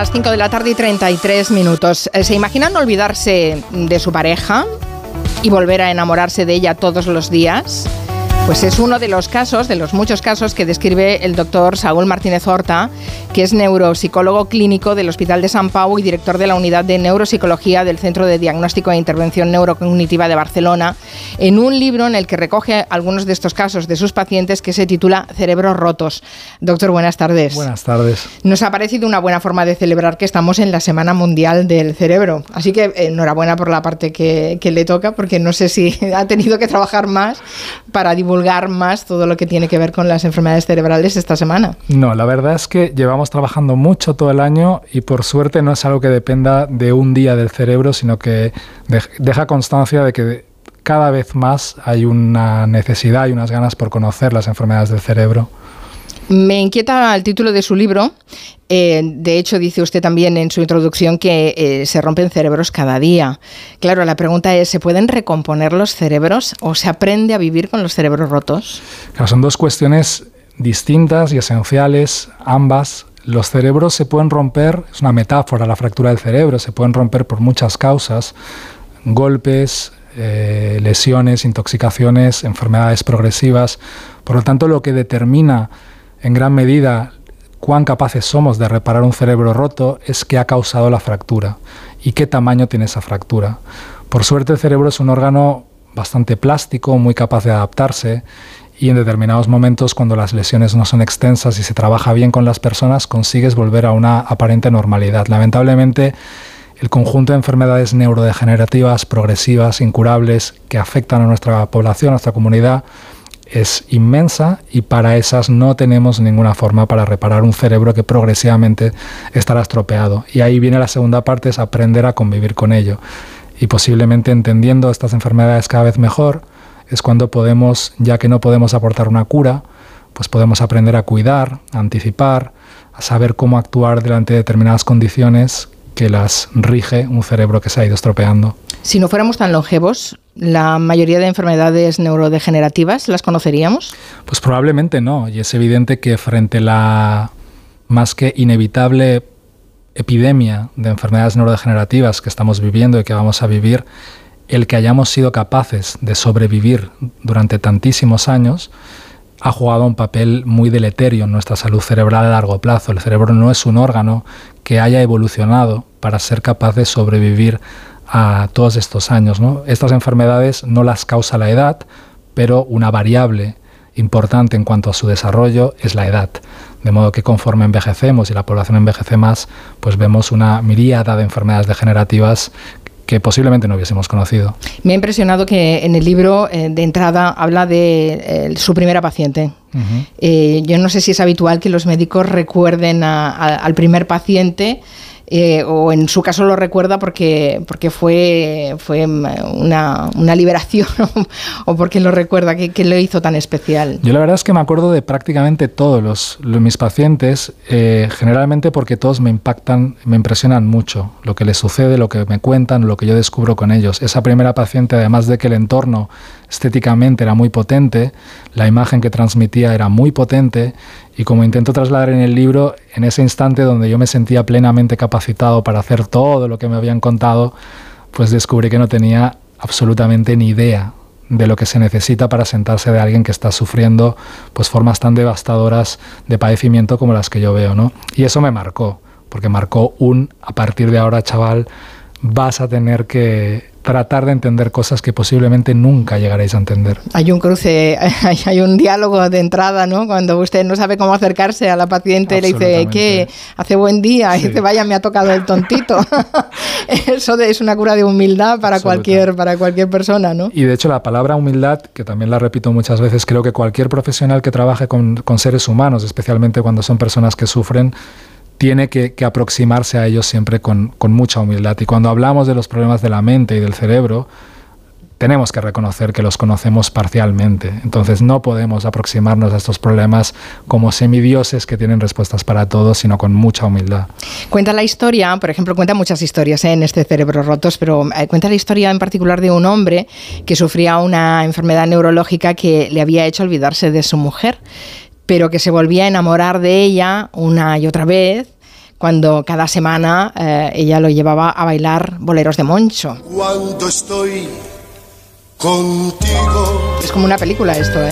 las 5 de la tarde y 33 minutos. Eh, ¿Se imaginan olvidarse de su pareja y volver a enamorarse de ella todos los días? Pues es uno de los casos, de los muchos casos que describe el doctor Saúl Martínez Horta, que es neuropsicólogo clínico del Hospital de San Pau y director de la Unidad de Neuropsicología del Centro de Diagnóstico e Intervención Neurocognitiva de Barcelona, en un libro en el que recoge algunos de estos casos de sus pacientes que se titula Cerebros rotos. Doctor, buenas tardes. Buenas tardes. Nos ha parecido una buena forma de celebrar que estamos en la Semana Mundial del Cerebro. Así que enhorabuena por la parte que, que le toca, porque no sé si ha tenido que trabajar más para divulgar divulgar más todo lo que tiene que ver con las enfermedades cerebrales esta semana. No, la verdad es que llevamos trabajando mucho todo el año y por suerte no es algo que dependa de un día del cerebro, sino que deja constancia de que cada vez más hay una necesidad y unas ganas por conocer las enfermedades del cerebro. Me inquieta el título de su libro. Eh, de hecho, dice usted también en su introducción que eh, se rompen cerebros cada día. Claro, la pregunta es, ¿se pueden recomponer los cerebros o se aprende a vivir con los cerebros rotos? son dos cuestiones distintas y esenciales, ambas. Los cerebros se pueden romper, es una metáfora la fractura del cerebro, se pueden romper por muchas causas, golpes, eh, lesiones, intoxicaciones, enfermedades progresivas. Por lo tanto, lo que determina en gran medida cuán capaces somos de reparar un cerebro roto es qué ha causado la fractura y qué tamaño tiene esa fractura. Por suerte el cerebro es un órgano bastante plástico, muy capaz de adaptarse y en determinados momentos cuando las lesiones no son extensas y se trabaja bien con las personas consigues volver a una aparente normalidad. Lamentablemente el conjunto de enfermedades neurodegenerativas, progresivas, incurables que afectan a nuestra población, a nuestra comunidad, es inmensa y para esas no tenemos ninguna forma para reparar un cerebro que progresivamente estará estropeado. Y ahí viene la segunda parte, es aprender a convivir con ello. Y posiblemente entendiendo estas enfermedades cada vez mejor, es cuando podemos, ya que no podemos aportar una cura, pues podemos aprender a cuidar, a anticipar, a saber cómo actuar delante de determinadas condiciones que las rige un cerebro que se ha ido estropeando. Si no fuéramos tan longevos, ¿la mayoría de enfermedades neurodegenerativas las conoceríamos? Pues probablemente no, y es evidente que frente a la más que inevitable epidemia de enfermedades neurodegenerativas que estamos viviendo y que vamos a vivir, el que hayamos sido capaces de sobrevivir durante tantísimos años ha jugado un papel muy deleterio en nuestra salud cerebral a largo plazo. El cerebro no es un órgano que haya evolucionado para ser capaz de sobrevivir a todos estos años. Estas enfermedades no las causa la edad, pero una variable importante en cuanto a su desarrollo es la edad. De modo que conforme envejecemos y la población envejece más, pues vemos una miríada de enfermedades degenerativas que posiblemente no hubiésemos conocido. Me ha impresionado que en el libro eh, de entrada habla de eh, su primera paciente. Eh, yo no sé si es habitual que los médicos recuerden al primer paciente eh, o en su caso lo recuerda porque, porque fue, fue una, una liberación o porque lo recuerda, que, lo hizo tan especial. Yo la verdad es que me acuerdo de prácticamente todos los, mis pacientes, eh, generalmente porque todos me impactan, me impresionan mucho lo que les sucede, lo que me cuentan, lo que yo descubro con ellos. Esa primera paciente, además de que el entorno estéticamente era muy potente, la imagen que transmitía era muy potente y como intento trasladar en el libro, en ese instante donde yo me sentía plenamente capacitado para hacer todo lo que me habían contado, pues descubrí que no tenía absolutamente ni idea de lo que se necesita para sentarse de alguien que está sufriendo pues formas tan devastadoras de padecimiento como las que yo veo, ¿no? Y eso me marcó, porque marcó un a partir de ahora, chaval, vas a tener que tratar de entender cosas que posiblemente nunca llegaréis a entender. Hay un cruce, hay un diálogo de entrada, ¿no? Cuando usted no sabe cómo acercarse a la paciente, le dice que hace buen día, y dice, vaya, me ha tocado el tontito. Eso es una cura de humildad para cualquier, para cualquier persona, ¿no? Y de hecho la palabra humildad, que también la repito muchas veces, creo que cualquier profesional que trabaje con, con seres humanos, especialmente cuando son personas que sufren, tiene que, aproximarse a ellos siempre con, mucha humildad. Y cuando hablamos de los problemas de la mente y del cerebro, tenemos que reconocer que los conocemos parcialmente. Entonces no podemos aproximarnos a estos problemas como semidioses que tienen respuestas para todo, sino con mucha humildad. Cuenta la historia, por ejemplo, cuenta muchas historias ¿eh? en este Cerebro Rotos, pero eh, cuenta la historia en particular de un hombre que sufría una enfermedad neurológica que le había hecho olvidarse de su mujer pero que se volvía a enamorar de ella una y otra vez cuando cada semana eh, ella lo llevaba a bailar boleros de Moncho. Cuando estoy contigo. Es como una película esto, ¿eh?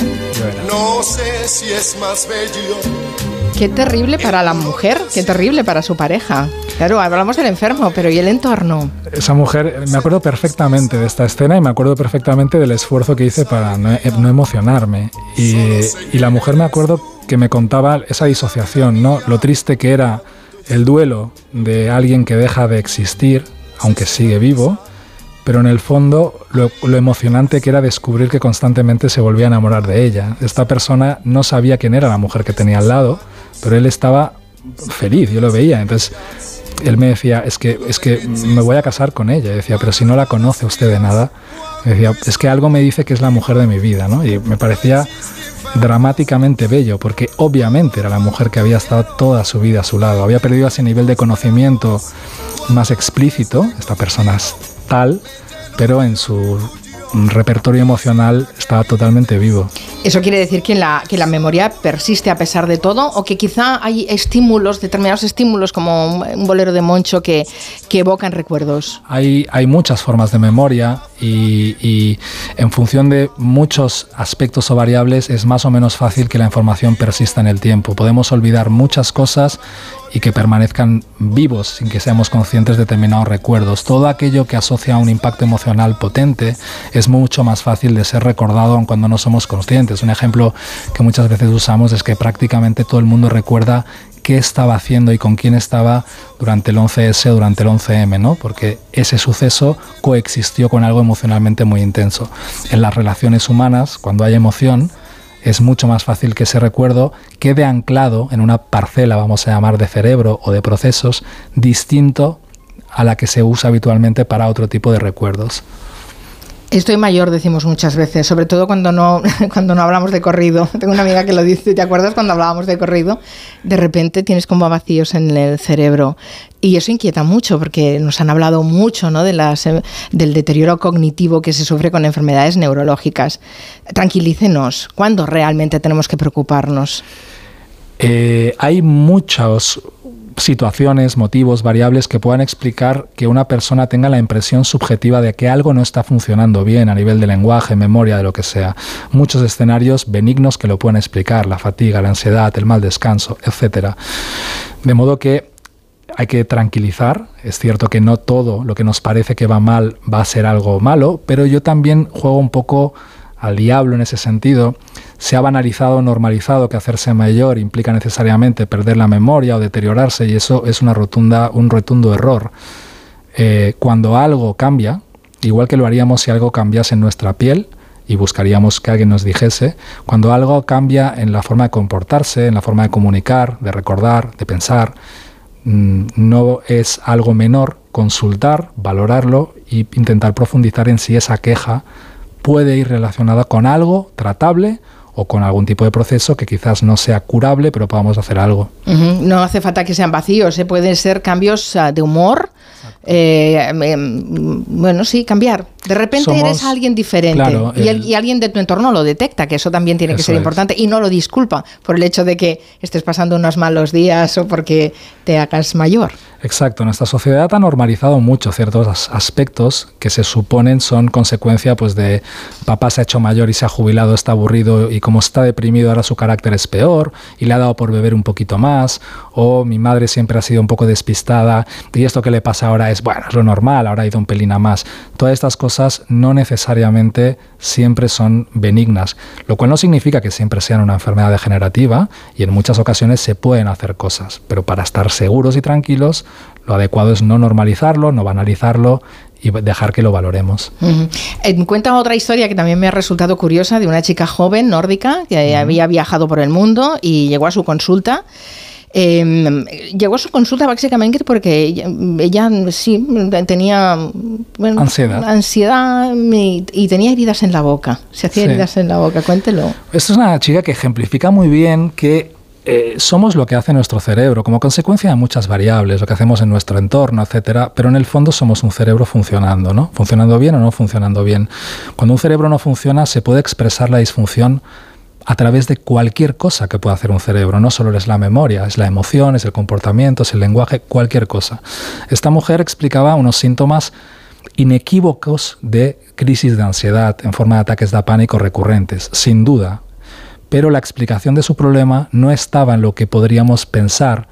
No sé si es más bello. Qué terrible para la mujer, qué terrible para su pareja. Claro, hablamos del enfermo, pero ¿y el entorno? Esa mujer, me acuerdo perfectamente de esta escena y me acuerdo perfectamente del esfuerzo que hice para no, no emocionarme. Y, y la mujer me acuerdo que me contaba esa disociación, ¿no? Lo triste que era el duelo de alguien que deja de existir, aunque sigue vivo, pero en el fondo lo, emocionante que era descubrir que constantemente se volvía a enamorar de ella. Esta persona no sabía quién era la mujer que tenía al lado, pero él estaba feliz, yo lo veía. Entonces él me decía, es que, es que me voy a casar con ella. Y decía, pero si no la conoce usted de nada, decía, es que algo me dice que es la mujer de mi vida, ¿no? Y me parecía dramáticamente bello, porque obviamente era la mujer que había estado toda su vida a su lado. Había perdido ese nivel de conocimiento más explícito, esta persona es tal, pero en su repertorio emocional está totalmente vivo. ¿Eso quiere decir que la, que la memoria persiste a pesar de todo? ¿O que quizá hay estímulos, determinados estímulos, como un, bolero de Moncho, que, que evocan recuerdos? Hay, hay muchas formas de memoria y, y, en función de muchos aspectos o variables es más o menos fácil que la información persista en el tiempo. Podemos olvidar muchas cosas y que permanezcan vivos sin que seamos conscientes de determinados recuerdos. Todo aquello que asocia a un impacto emocional potente es mucho más fácil de ser recordado aun cuando no somos conscientes. Un ejemplo que muchas veces usamos es que prácticamente todo el mundo recuerda qué estaba haciendo y con quién estaba durante el 11S o durante el 11M, ¿no? Porque ese suceso coexistió con algo emocionalmente muy intenso. En las relaciones humanas, cuando hay emoción, es mucho más fácil que ese recuerdo quede anclado en una parcela, vamos a llamar, de cerebro o de procesos distinto a la que se usa habitualmente para otro tipo de recuerdos. Estoy mayor, decimos muchas veces, sobre todo cuando no, cuando no hablamos de corrido. Tengo una amiga que lo dice, ¿te acuerdas cuando hablábamos de corrido? De repente tienes como vacíos en el cerebro. Y eso inquieta mucho porque nos han hablado mucho ¿no? de las, eh, del deterioro cognitivo que se sufre con enfermedades neurológicas. Tranquilícenos, ¿cuándo realmente tenemos que preocuparnos? Eh, hay muchos situaciones, motivos, variables que puedan explicar que una persona tenga la impresión subjetiva de que algo no está funcionando bien a nivel de lenguaje, memoria, de lo que sea. Muchos escenarios benignos que lo pueden explicar, la fatiga, la ansiedad, el mal descanso, etc. De modo que hay que tranquilizar. Es cierto que no todo lo que nos parece que va mal va a ser algo malo, pero yo también juego un poco al diablo en ese sentido, se ha banalizado o normalizado que hacerse mayor implica necesariamente perder la memoria o deteriorarse y eso es una rotunda, un rotundo error. Eh, cuando algo cambia, igual que lo haríamos si algo cambiase en nuestra piel, y buscaríamos que alguien nos dijese, cuando algo cambia en la forma de comportarse, en la forma de comunicar, de recordar, de pensar, mm, no es algo menor consultar, valorarlo e intentar profundizar en si esa queja puede ir relacionada con algo tratable o con algún tipo de proceso que quizás no sea curable, pero podamos hacer algo. No hace falta que sean vacíos, ¿eh? pueden ser cambios uh, de humor. Eh, em, bueno, sí, cambiar. De repente eres alguien diferente Claro, y, el- el- y alguien de tu entorno lo detecta, que eso también tiene que ser es. importante y no lo disculpa por el hecho de que estés pasando unos malos días o porque te hagas mayor. Exacto, nuestra sociedad ha normalizado mucho ciertos as- aspectos que se suponen son consecuencia pues de papá se ha hecho mayor y se ha jubilado, está aburrido y como está deprimido ahora su carácter es peor y le ha dado por beber un poquito más o mi madre siempre ha sido un poco despistada y esto que le pasa ahora es bueno, es lo normal, ahora ha ido un pelín a más. Todas estas cosas no necesariamente siempre son benignas, lo cual no significa que siempre sean una enfermedad degenerativa y en muchas ocasiones se pueden hacer cosas, pero para estar seguros y tranquilos, lo adecuado es no normalizarlo, no banalizarlo y dejar que lo valoremos. Eh, cuenta otra historia que también me ha resultado curiosa de una chica joven nórdica que había viajado por el mundo y llegó a su consulta. Eh, llegó a su consulta básicamente porque ella, ella, sí tenía bueno, Ansiedad. ansiedad y, y tenía heridas en la boca. Se hacía Sí. heridas en la boca, cuéntelo. Esta es una chica que ejemplifica muy bien que eh, somos lo que hace nuestro cerebro, como consecuencia de muchas variables, lo que hacemos en nuestro entorno, etcétera, pero en el fondo somos un cerebro funcionando, ¿no? Funcionando bien o no funcionando bien. Cuando un cerebro no funciona, se puede expresar la disfunción a través de cualquier cosa que pueda hacer un cerebro. No solo es la memoria, es la emoción, es el comportamiento, es el lenguaje, cualquier cosa. Esta mujer explicaba unos síntomas inequívocos de crisis de ansiedad en forma de ataques de pánico recurrentes, sin duda. Pero la explicación de su problema no estaba en lo que podríamos pensar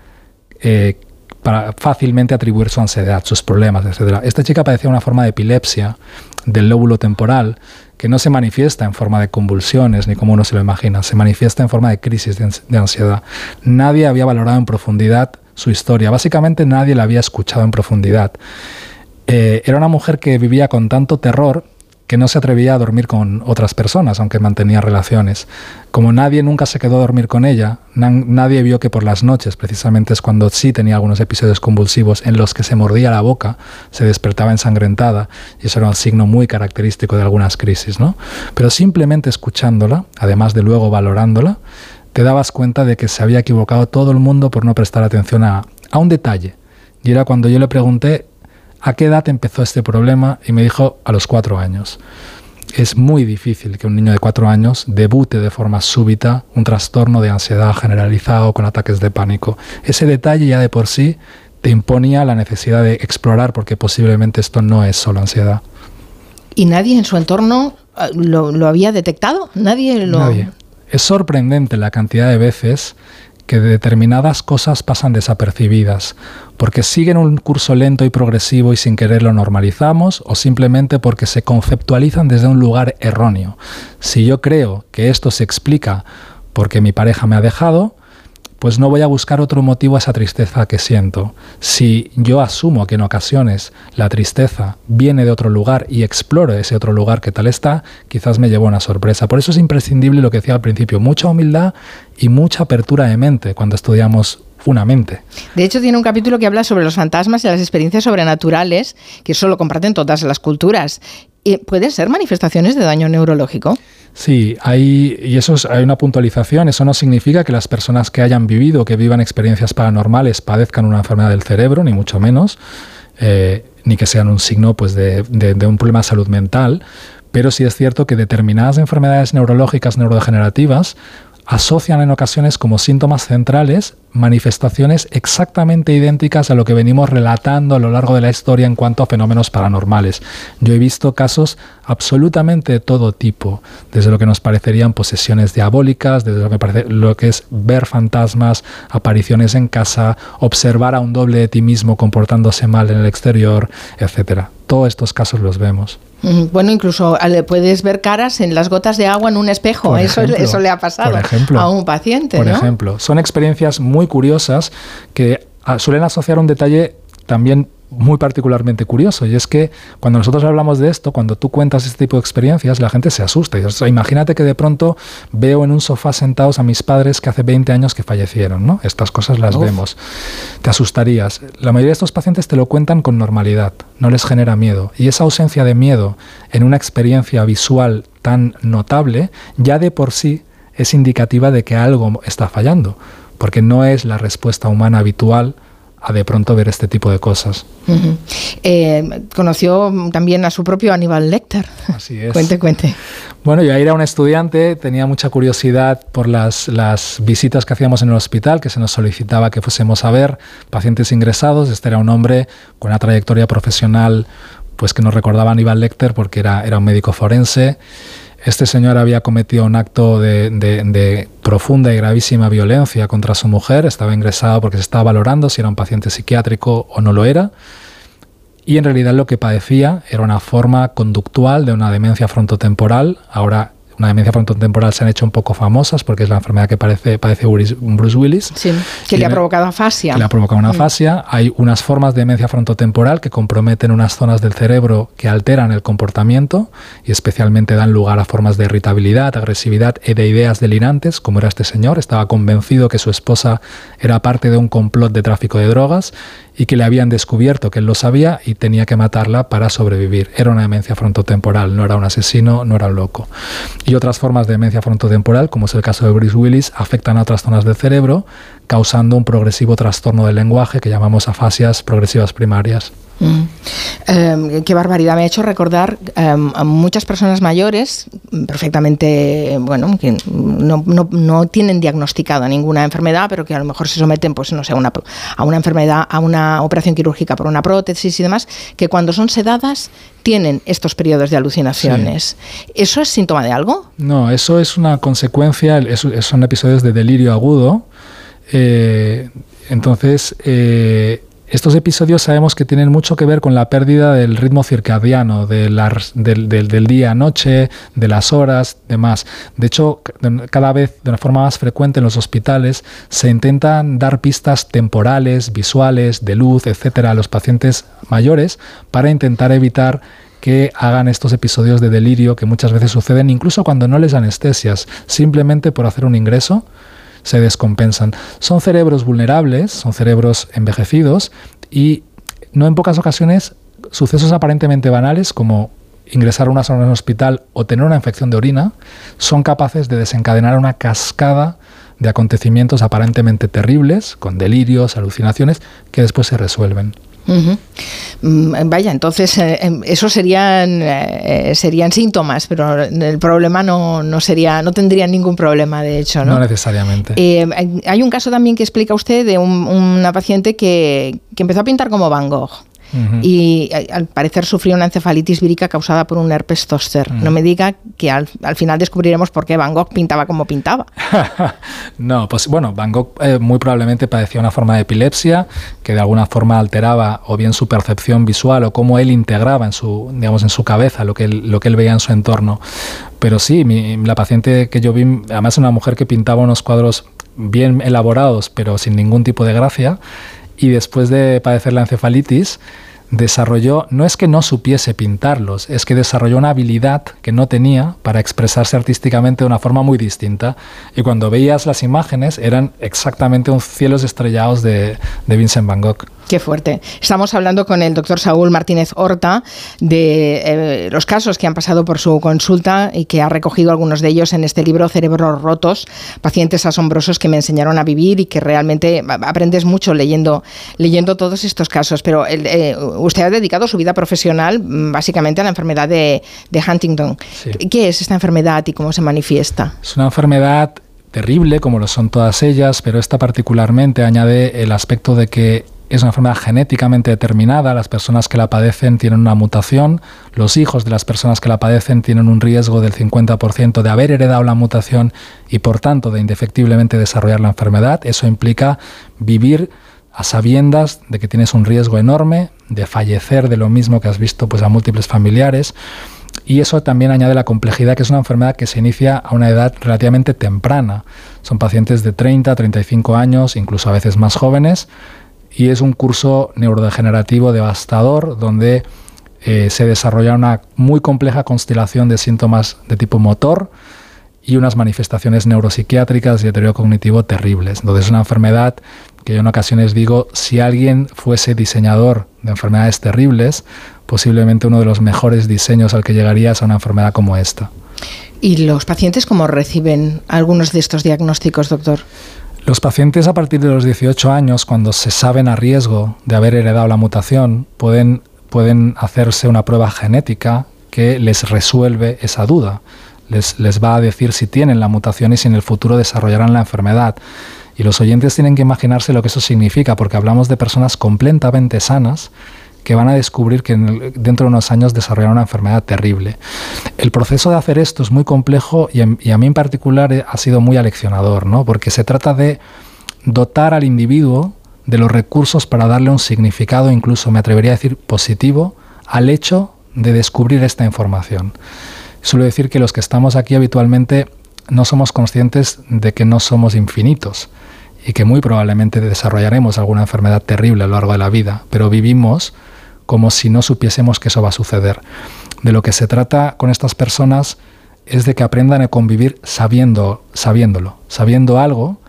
eh, para fácilmente atribuir su ansiedad, sus problemas, etc. Esta chica padecía una forma de epilepsia del lóbulo temporal que no se manifiesta en forma de convulsiones ni como uno se lo imagina, se manifiesta en forma de crisis de ansiedad. Nadie había valorado en profundidad su historia, básicamente nadie la había escuchado en profundidad. Eh, era una mujer que vivía con tanto terror que no se atrevía a dormir con otras personas, aunque mantenía relaciones. Como nadie nunca se quedó a dormir con ella, nadie vio que por las noches, precisamente es cuando sí tenía algunos episodios convulsivos en los que se mordía la boca, se despertaba ensangrentada, y eso era un signo muy característico de algunas crisis, ¿no? Pero simplemente escuchándola, además de luego valorándola, te dabas cuenta de que se había equivocado todo el mundo por no prestar atención a, a un detalle. Y era cuando yo le pregunté ¿A qué edad empezó este problema? Y me dijo a los cuatro años. Es muy difícil que un niño de cuatro años debute de forma súbita un trastorno de ansiedad generalizado con ataques de pánico. Ese detalle ya de por sí te imponía la necesidad de explorar porque posiblemente esto no es solo ansiedad. ¿Y nadie en su entorno eh, lo, había detectado? Nadie lo... Nadie. Es sorprendente la cantidad de veces que determinadas cosas pasan desapercibidas, porque siguen un curso lento y progresivo y sin querer lo normalizamos, o simplemente porque se conceptualizan desde un lugar erróneo. Si yo creo que esto se explica porque mi pareja me ha dejado, pues no voy a buscar otro motivo a esa tristeza que siento. Si yo asumo que en ocasiones la tristeza viene de otro lugar y exploro ese otro lugar que tal está, quizás me llevo una sorpresa. Por eso es imprescindible lo que decía al principio, mucha humildad y mucha apertura de mente cuando estudiamos una mente. De hecho, tiene un capítulo que habla sobre los fantasmas y las experiencias sobrenaturales, que eso lo comparten todas las culturas. ¿Pueden ser manifestaciones de daño neurológico? Sí, hay, y eso hay una puntualización. Eso no significa que las personas que hayan vivido, que vivan experiencias paranormales, padezcan una enfermedad del cerebro, ni mucho menos, eh, ni que sean un signo pues, de, de un problema de salud mental. Pero sí es cierto que determinadas enfermedades neurológicas neurodegenerativas asocian en ocasiones como síntomas centrales manifestaciones exactamente idénticas a lo que venimos relatando a lo largo de la historia en cuanto a fenómenos paranormales. Yo he visto casos absolutamente de todo tipo, desde lo que nos parecerían posesiones diabólicas, desde lo que, parece, lo que es ver fantasmas, apariciones en casa, observar a un doble de ti mismo comportándose mal en el exterior, etcétera. Todos estos casos los vemos. Bueno, incluso le puedes ver caras en las gotas de agua en un espejo. eso, eso le ha pasado a un paciente. Por ejemplo, son experiencias muy curiosas que ah, suelen asociar un detalle también muy particularmente curioso y es que cuando nosotros hablamos de esto, cuando tú cuentas este tipo de experiencias, la gente se asusta. Y, imagínate que de pronto veo en un sofá sentados a mis padres que hace 20 años que fallecieron, ¿no? Estas cosas las vemos. Te asustarías. La mayoría de estos pacientes te lo cuentan con normalidad, no les genera miedo. Y esa ausencia de miedo en una experiencia visual tan notable, ya de por sí es indicativa de que algo está fallando, porque no es la respuesta humana habitual a de pronto ver este tipo de cosas. Eh, conoció también a su propio Aníbal Lecter. Así es. cuente, cuente. Bueno, yo era un estudiante, tenía mucha curiosidad por las, las visitas que hacíamos en el hospital, que se nos solicitaba que fuésemos a ver pacientes ingresados. Este era un hombre con una trayectoria profesional pues que nos recordaba a Aníbal Lecter porque era, era un médico forense. Este señor había cometido un acto de, profunda y gravísima violencia contra su mujer, estaba ingresado porque se estaba valorando si era un paciente psiquiátrico o no lo era, y en realidad lo que padecía era una forma conductual de una demencia frontotemporal, ahora una demencia frontotemporal se han hecho un poco famosas porque es la enfermedad que parece, padece Bruce Willis. Sí, que le ha provocado afasia. Que le ha provocado una mm. afasia. Hay unas formas de demencia frontotemporal que comprometen unas zonas del cerebro que alteran el comportamiento y especialmente dan lugar a formas de irritabilidad, agresividad y de ideas delirantes, como era este señor. Estaba convencido que su esposa era parte de un complot de tráfico de drogas y que le habían descubierto que él lo sabía y tenía que matarla para sobrevivir. Era una demencia frontotemporal, no era un asesino, no era un loco. Y otras formas de demencia frontotemporal, como es el caso de Bruce Willis, afectan a otras zonas del cerebro causando un progresivo trastorno del lenguaje que llamamos afasias progresivas primarias. Mm. Em, qué barbaridad. Me ha hecho recordar em, a muchas personas mayores, perfectamente, bueno, que no, no, tienen diagnosticada ninguna enfermedad, pero que a lo mejor se someten, pues no sé, a una, a una enfermedad, a una operación quirúrgica por una prótesis y demás, que cuando son sedadas tienen estos periodos de alucinaciones. ¿Eso es síntoma de algo? No, eso es una consecuencia, son episodios de delirio agudo. Eh, entonces, eh, estos episodios sabemos que tienen mucho que ver con la pérdida del ritmo circadiano, de del, del, día noche, de las horas, demás. De hecho, cada vez de una forma más frecuente en los hospitales se intentan dar pistas temporales, visuales, de luz, etcétera, a los pacientes mayores para intentar evitar que hagan estos episodios de delirio que muchas veces suceden incluso cuando no les anestesias, simplemente por hacer un ingreso se descompensan. Son cerebros vulnerables, son cerebros envejecidos y no en pocas ocasiones sucesos aparentemente banales como ingresar una zona en un hospital o tener una infección de orina son capaces de desencadenar una cascada de acontecimientos aparentemente terribles, con delirios, alucinaciones, que después se resuelven. Mm, vaya, entonces eh, em, eso serían eh, serían síntomas, pero el problema no, no sería, no tendría ningún problema, de hecho, ¿no? No necesariamente. Eh, hay un caso también que explica usted de una paciente que, que empezó a pintar como Van Gogh y eh, al parecer sufrió una encefalitis vírica causada por un herpes zoster. No me diga que al, final descubriremos por qué Van Gogh pintaba como pintaba. no, pues bueno, Van Gogh eh, muy probablemente padecía una forma de epilepsia que de alguna forma alteraba o bien su percepción visual o cómo él integraba en su, digamos, en su cabeza lo que él, lo que él veía en su entorno. Pero sí, la paciente que yo vi, además una mujer que pintaba unos cuadros bien elaborados, pero sin ningún tipo de gracia, y después de padecer la encefalitis, desarrolló, no es que no supiese pintarlos, es que desarrolló una habilidad que no tenía para expresarse artísticamente de una forma muy distinta. Y cuando veías las imágenes eran exactamente un cielos estrellados de, de Vincent Van Gogh. Qué fuerte. Estamos hablando con el doctor Saúl Martínez Horta de eh, los casos que han pasado por su consulta y que ha recogido algunos de ellos en este libro Cerebros Rotos, pacientes asombrosos que me enseñaron a vivir y que realmente aprendes mucho leyendo, leyendo todos estos casos. Pero eh, usted ha dedicado su vida profesional mm, básicamente a la enfermedad de, Huntington. ¿Qué es esta enfermedad y cómo se manifiesta? Es una enfermedad terrible, como lo son todas ellas, pero esta particularmente añade el aspecto de que es una enfermedad genéticamente determinada, las personas que la padecen tienen una mutación, los hijos de las personas que la padecen tienen un riesgo del 50% de haber heredado la mutación y por tanto de indefectiblemente desarrollar la enfermedad. Eso implica vivir a sabiendas de que tienes un riesgo enorme de fallecer de lo mismo que has visto pues a múltiples familiares. Y eso también añade la complejidad, que es una enfermedad que se inicia a una edad relativamente temprana. Son pacientes de 30, 35 años, incluso a veces más jóvenes, y es un curso neurodegenerativo devastador donde eh, se desarrolla una muy compleja constelación de síntomas de tipo motor y unas manifestaciones neuropsiquiátricas y deterioro cognitivo terribles. Entonces es una enfermedad que yo en ocasiones digo, si alguien fuese diseñador de enfermedades terribles, posiblemente uno de los mejores diseños al que llegaría es a una enfermedad como esta. ¿Y los pacientes cómo reciben algunos de estos diagnósticos, doctor? Los pacientes a partir de los 18 años, cuando se saben a riesgo de haber heredado la mutación, pueden, pueden hacerse una prueba genética que les resuelve esa duda. Les, les va a decir si tienen la mutación y si en el futuro desarrollarán la enfermedad. Y los oyentes tienen que imaginarse lo que eso significa, porque hablamos de personas completamente sanas que van a descubrir que dentro de unos años desarrollarán una enfermedad terrible. El proceso de hacer esto es muy complejo y, a mí en particular eh, ha sido muy aleccionador, ¿no? porque se trata de dotar al individuo de los recursos para darle un significado, incluso me atrevería a decir positivo, al hecho de descubrir esta información. Suelo decir que los que estamos aquí habitualmente no somos conscientes de que no somos infinitos y que muy probablemente desarrollaremos alguna enfermedad terrible a lo largo de la vida, pero vivimos como si no supiésemos que eso va a suceder. De lo que se trata con estas personas es de que aprendan a convivir sabiendo, sabiéndolo, sabiendo algo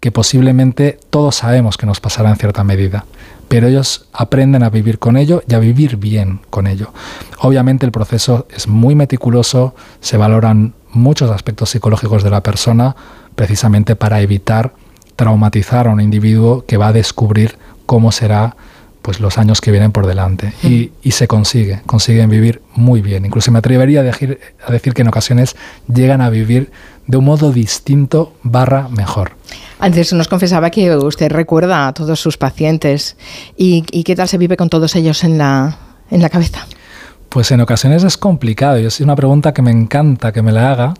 que posiblemente todos sabemos que nos pasará en cierta medida, pero ellos aprenden a vivir con ello y a vivir bien con ello. Obviamente el proceso es muy meticuloso, se valoran muchos aspectos psicológicos de la persona precisamente para evitar traumatizar a un individuo que va a descubrir cómo será pues los años que vienen por delante. Y, y, se consigue, consiguen vivir muy bien. Incluso me atrevería a decir, a decir que en ocasiones llegan a vivir de un modo distinto barra mejor. Antes nos confesaba que usted recuerda a todos sus pacientes. ¿Y, y qué tal se vive con todos ellos en la, en la cabeza? Pues en ocasiones es complicado y es una pregunta que me encanta que me la haga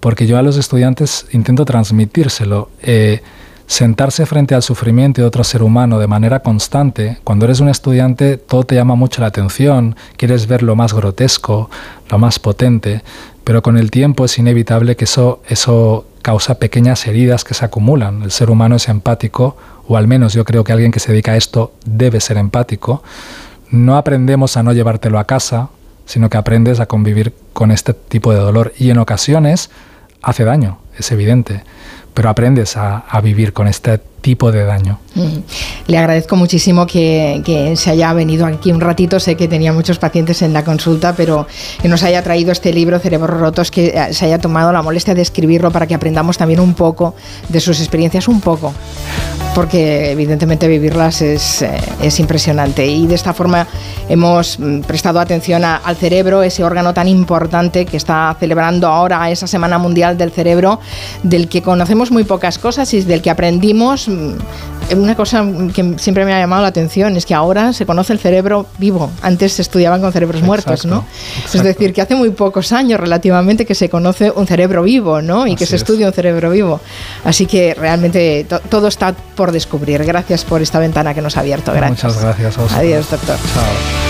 porque yo a los estudiantes intento transmitírselo. Eh, sentarse frente al sufrimiento de otro ser humano de manera constante, cuando eres un estudiante todo te llama mucho la atención, quieres ver lo más grotesco, lo más potente, pero con el tiempo es inevitable que eso, eso causa pequeñas heridas que se acumulan. El ser humano es empático, o al menos yo creo que alguien que se dedica a esto debe ser empático. No aprendemos a no llevártelo a casa, sino que aprendes a convivir con este tipo de dolor y en ocasiones hace daño, es evidente pero aprendes a, a, vivir con este tipo de daño. Mm. Le agradezco muchísimo que, que, se haya venido aquí un ratito. Sé que tenía muchos pacientes en la consulta, pero que nos haya traído este libro, Cerebros Rotos, que eh, se haya tomado la molestia de escribirlo para que aprendamos también un poco de sus experiencias, un poco, porque evidentemente vivirlas es, eh, es impresionante. Y de esta forma hemos mm, prestado atención a, al cerebro, ese órgano tan importante que está celebrando ahora esa Semana Mundial del Cerebro, del que conocemos muy pocas cosas y del que aprendimos una cosa que siempre me ha llamado la atención es que ahora se conoce el cerebro vivo. Antes se estudiaban con cerebros muertos, ¿no? Exacto. Es decir, que hace muy pocos años relativamente que se conoce un cerebro vivo, ¿no? Y Así que se es. estudia un cerebro vivo. Así que realmente to todo está por descubrir. Gracias por esta ventana que nos ha abierto. Gracias. Muchas gracias. A Adiós, doctor. Chao.